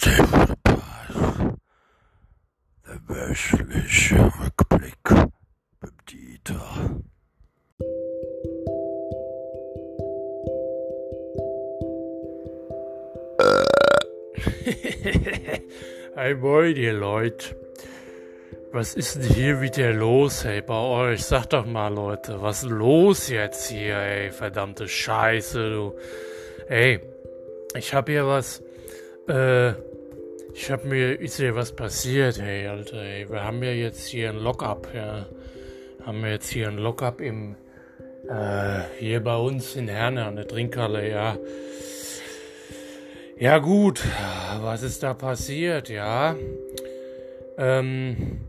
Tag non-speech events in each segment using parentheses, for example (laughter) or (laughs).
Past. Der wöchentliche Rückblick mit Dieter. (laughs) Hey moin, ihr Leute. Was ist denn hier wieder los, hey, bei euch? Sag doch mal, Leute, was ist los jetzt hier, ey? Verdammte Scheiße, du. Ey, ich hab hier was, äh, ich hab mir, ist hier was passiert, hey, Alter, ey. Wir haben ja jetzt hier ein Lockup, ja. Haben wir jetzt hier ein Lockup im, äh, hier bei uns in Herne an der Trinkhalle, ja. Ja gut, was ist da passiert, ja? Ähm,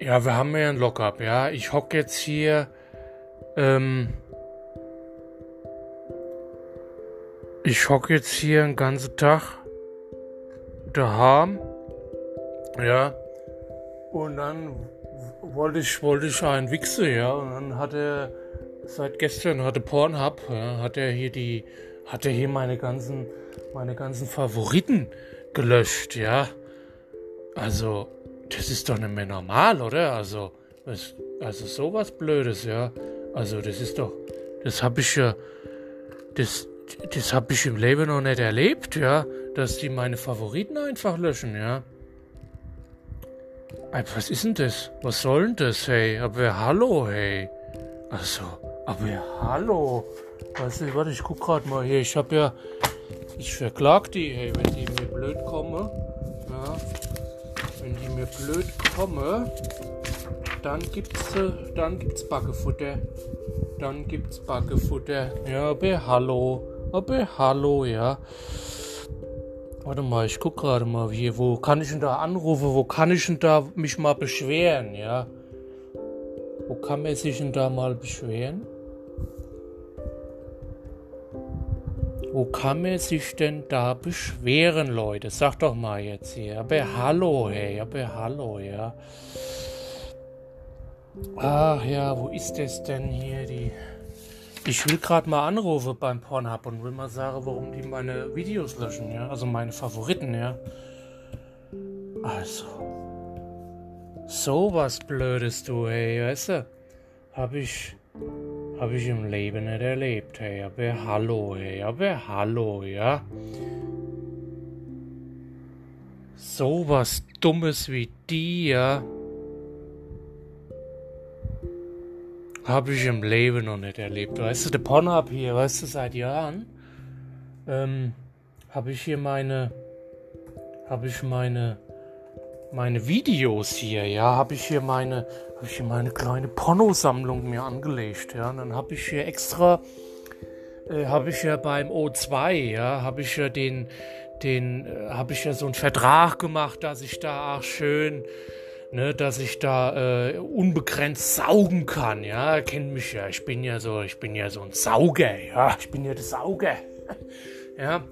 ja, wir haben ja ein Lockup, ja. Ich hock jetzt hier, ähm, ich hock jetzt hier den ganzen Tag daheim, ja. Und dann wollte ich, wollte ich einen Wichse, ja. Und dann hat er, seit gestern hatte Pornhub, ja, hat er hier die, hat er hier meine ganzen, meine ganzen Favoriten gelöscht, ja. Also, das ist doch nicht mehr normal, oder? Also, was, also sowas Blödes, ja. Also, das ist doch, das habe ich ja, das, das habe ich im Leben noch nicht erlebt, ja. Dass die meine Favoriten einfach löschen, ja. Ey, Was ist denn das? Was soll denn das, hey? Aber hallo, hey. Also, aber hallo. Weißt du, warte, ich guck grad mal hier. Ich hab ja, ich verklag die, hey, wenn die mir blöd kommen. Ja. Wenn die mir blöd kommen, dann gibt's, dann gibt's Backefutter. Dann gibt's Backefutter. Ja, aber hallo. Aber hallo, ja. Warte mal, ich guck gerade mal hier, wo kann ich denn da anrufen? Wo kann ich denn da mich mal beschweren, ja? Wo kann man sich denn da mal beschweren? Wo kann man sich denn da beschweren, Leute? Sag doch mal jetzt hier. Aber hallo, hey, aber hallo, ja. Ach ja, wo ist das denn hier, die... Ich will gerade mal anrufen beim Pornhub und will mal sagen, warum die meine Videos löschen, ja. Also meine Favoriten, ja. Also. So was Blödes, du, hey, weißt du? Hab ich. Hab ich im Leben nicht erlebt, hey. Aber hallo, hey. Aber hallo, ja. So was Dummes wie die, ja. Habe ich im Leben noch nicht erlebt. Weißt du, der Pornhub hier, weißt du, seit Jahren ähm, habe ich hier meine, habe ich meine, meine Videos hier, ja, habe ich hier meine, habe ich hier meine kleine Pornosammlung mir angelegt, ja, und dann habe ich hier extra, äh, habe ich ja beim O2, ja, habe ich ja den, den, äh, habe ich ja so einen Vertrag gemacht, dass ich da auch schön ne, dass ich da äh, unbegrenzt saugen kann, ja, kennt mich ja, ich bin ja so, ich bin ja so ein Sauger, ja, ich bin ja der Sauger, (laughs) ja,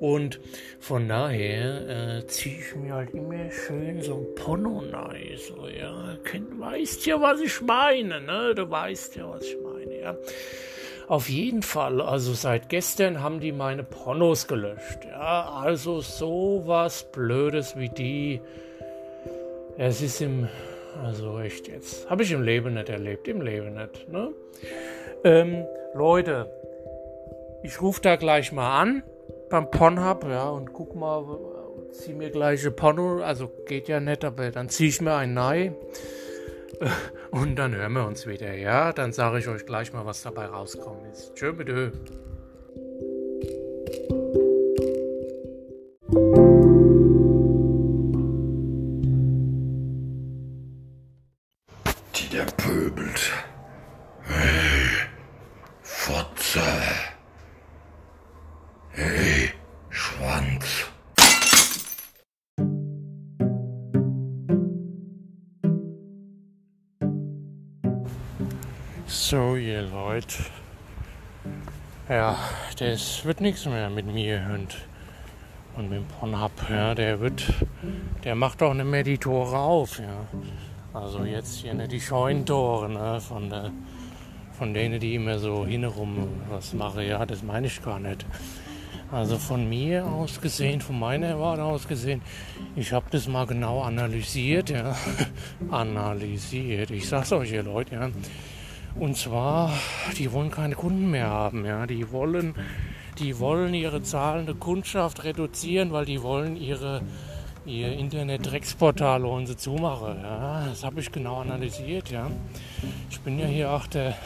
und von daher äh, ziehe ich mir halt immer schön so ein Porno rein, so, ja, kennt, weißt ja, was ich meine, ne, du weißt ja, was ich meine, ja. Auf jeden Fall, also seit gestern haben die meine Pornos gelöscht, ja, also sowas Blödes wie die, es ist im, also echt jetzt, habe ich im Leben nicht erlebt, im Leben nicht. Ne? Ähm, Leute, ich rufe da gleich mal an beim Pornhub, ja, und guck mal, zieh mir gleich ein Porno, also geht ja nicht, aber dann ziehe ich mir ein Nei und dann hören wir uns wieder, ja, dann sage ich euch gleich mal, was dabei rauskommen ist. Tschö, bitte. Der pöbelt. Hey, Fotze. Hey, Schwanz. So, ihr Leute. Ja, das wird nichts mehr mit mir und, und mit dem Pornhub. Ja, der wird, der macht auch nicht mehr die Tore auf. Ja. Also jetzt hier nicht die Scheunentore ne, von, der, von denen, die immer so hinrum was machen. Ja, das meine ich gar nicht. Also von mir aus gesehen, von meiner Warte aus gesehen, ich habe das mal genau analysiert, ja. (laughs) analysiert, ich sag's euch ihr Leute, ja. Und zwar, die wollen keine Kunden mehr haben, ja. Die wollen, die wollen ihre zahlende Kundschaft reduzieren, weil die wollen ihre ihr Internet-Drecksportal wollen sie zumachen. Ja, das habe ich genau analysiert, ja. Ich bin ja hier auch der,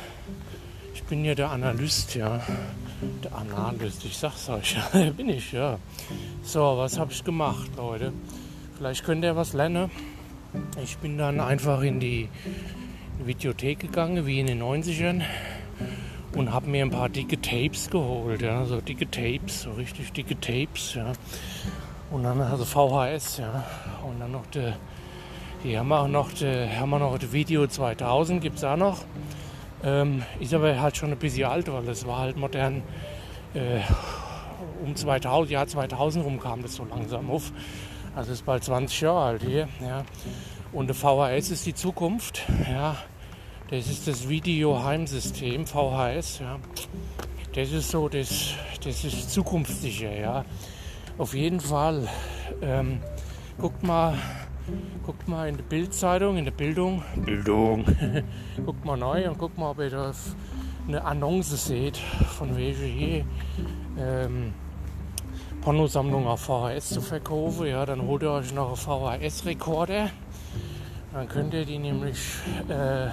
ich bin ja der Analyst, ja. Der Analyst, ich sag's euch, (laughs) bin ich, ja. So, was habe ich gemacht, Leute? Vielleicht könnt ihr was lernen. Ich bin dann einfach in die Videothek gegangen, wie in den 90ern und habe mir ein paar dicke Tapes geholt, ja, so dicke Tapes, so richtig dicke Tapes, ja. Und dann also VHS, ja. Und dann noch die, die haben wir auch noch, die, haben wir noch das Video 2000, gibt es auch noch. Ähm, ist aber halt schon ein bisschen alt, weil das war halt modern. Äh, um 2000, Jahr 2000 rum kam das so langsam auf. Also ist bald 20 Jahre alt hier. Ja. Und der VHS ist die Zukunft. Ja. Das ist das Video-Heimsystem, VHS. Ja. Das ist so, das, das ist zukunftssicher. Ja. Auf jeden Fall. Ähm, guckt mal, guckt mal in der Bildzeitung, in der Bildung, Bildung, (laughs) guckt mal neu und guckt mal, ob ihr da eine Annonce seht, von welcher hier ähm, Pornosammlung auf VHS zu verkaufen. Ja, dann holt ihr euch noch einen VHS-Rekorder. Dann könnt ihr die nämlich äh,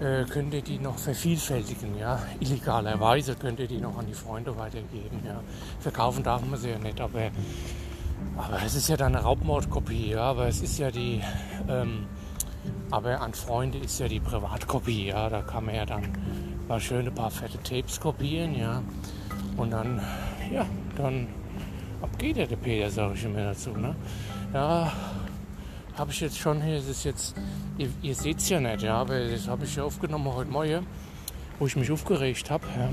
äh, könnt ihr die noch vervielfältigen, ja. Illegalerweise könnt ihr die noch an die Freunde weitergeben, ja. Verkaufen darf man sie ja nicht, aber, aber es ist ja dann eine Raubmordkopie, ja. Aber es ist ja die, ähm, aber an Freunde ist ja die Privatkopie, ja. Da kann man ja dann mal schöne paar fette Tapes kopieren, ja. Und dann, ja, dann ab geht ja der Peter, sage ich immer dazu, ne. Ja, habe ich jetzt schon hier, das ist jetzt, ihr, ihr seht es ja nicht, ja, aber das habe ich ja aufgenommen heute Morgen, wo ich mich aufgeregt habe. Ja.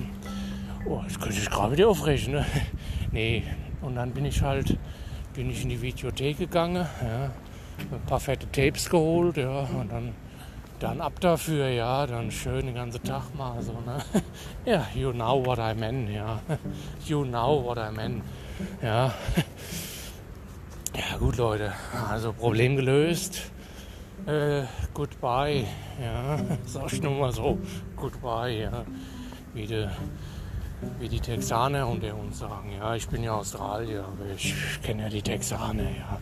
Oh, jetzt könnte ich gerade wieder aufregen, ne? (laughs) nee, und dann bin ich halt, bin ich in die Videothek gegangen, ja, ein paar fette Tapes geholt, ja, und dann, dann ab dafür, ja, dann schön den ganzen Tag mal so, ne? (laughs) Ja, you know what I mean, ja. (laughs) You know what I mean, ja. Ja gut Leute, also Problem gelöst. Äh, goodbye, ja, (laughs) sag ich nur mal so, goodbye, ja. Wie die, wie die Texaner unter uns sagen, ja, ich bin ja Australier, aber ich kenne ja die Texaner, ja.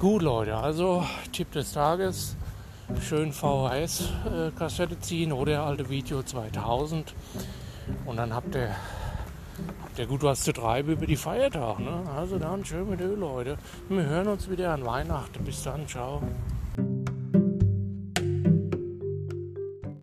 Gut Leute, also Tipp des Tages, schön VHS-Kassette ziehen oder alte Video 2000 und dann habt ihr ihr gut was zu treiben über die Feiertage. Ne? Also dann schön mit Öl, Leute. Wir hören uns wieder an Weihnachten. Bis dann, ciao.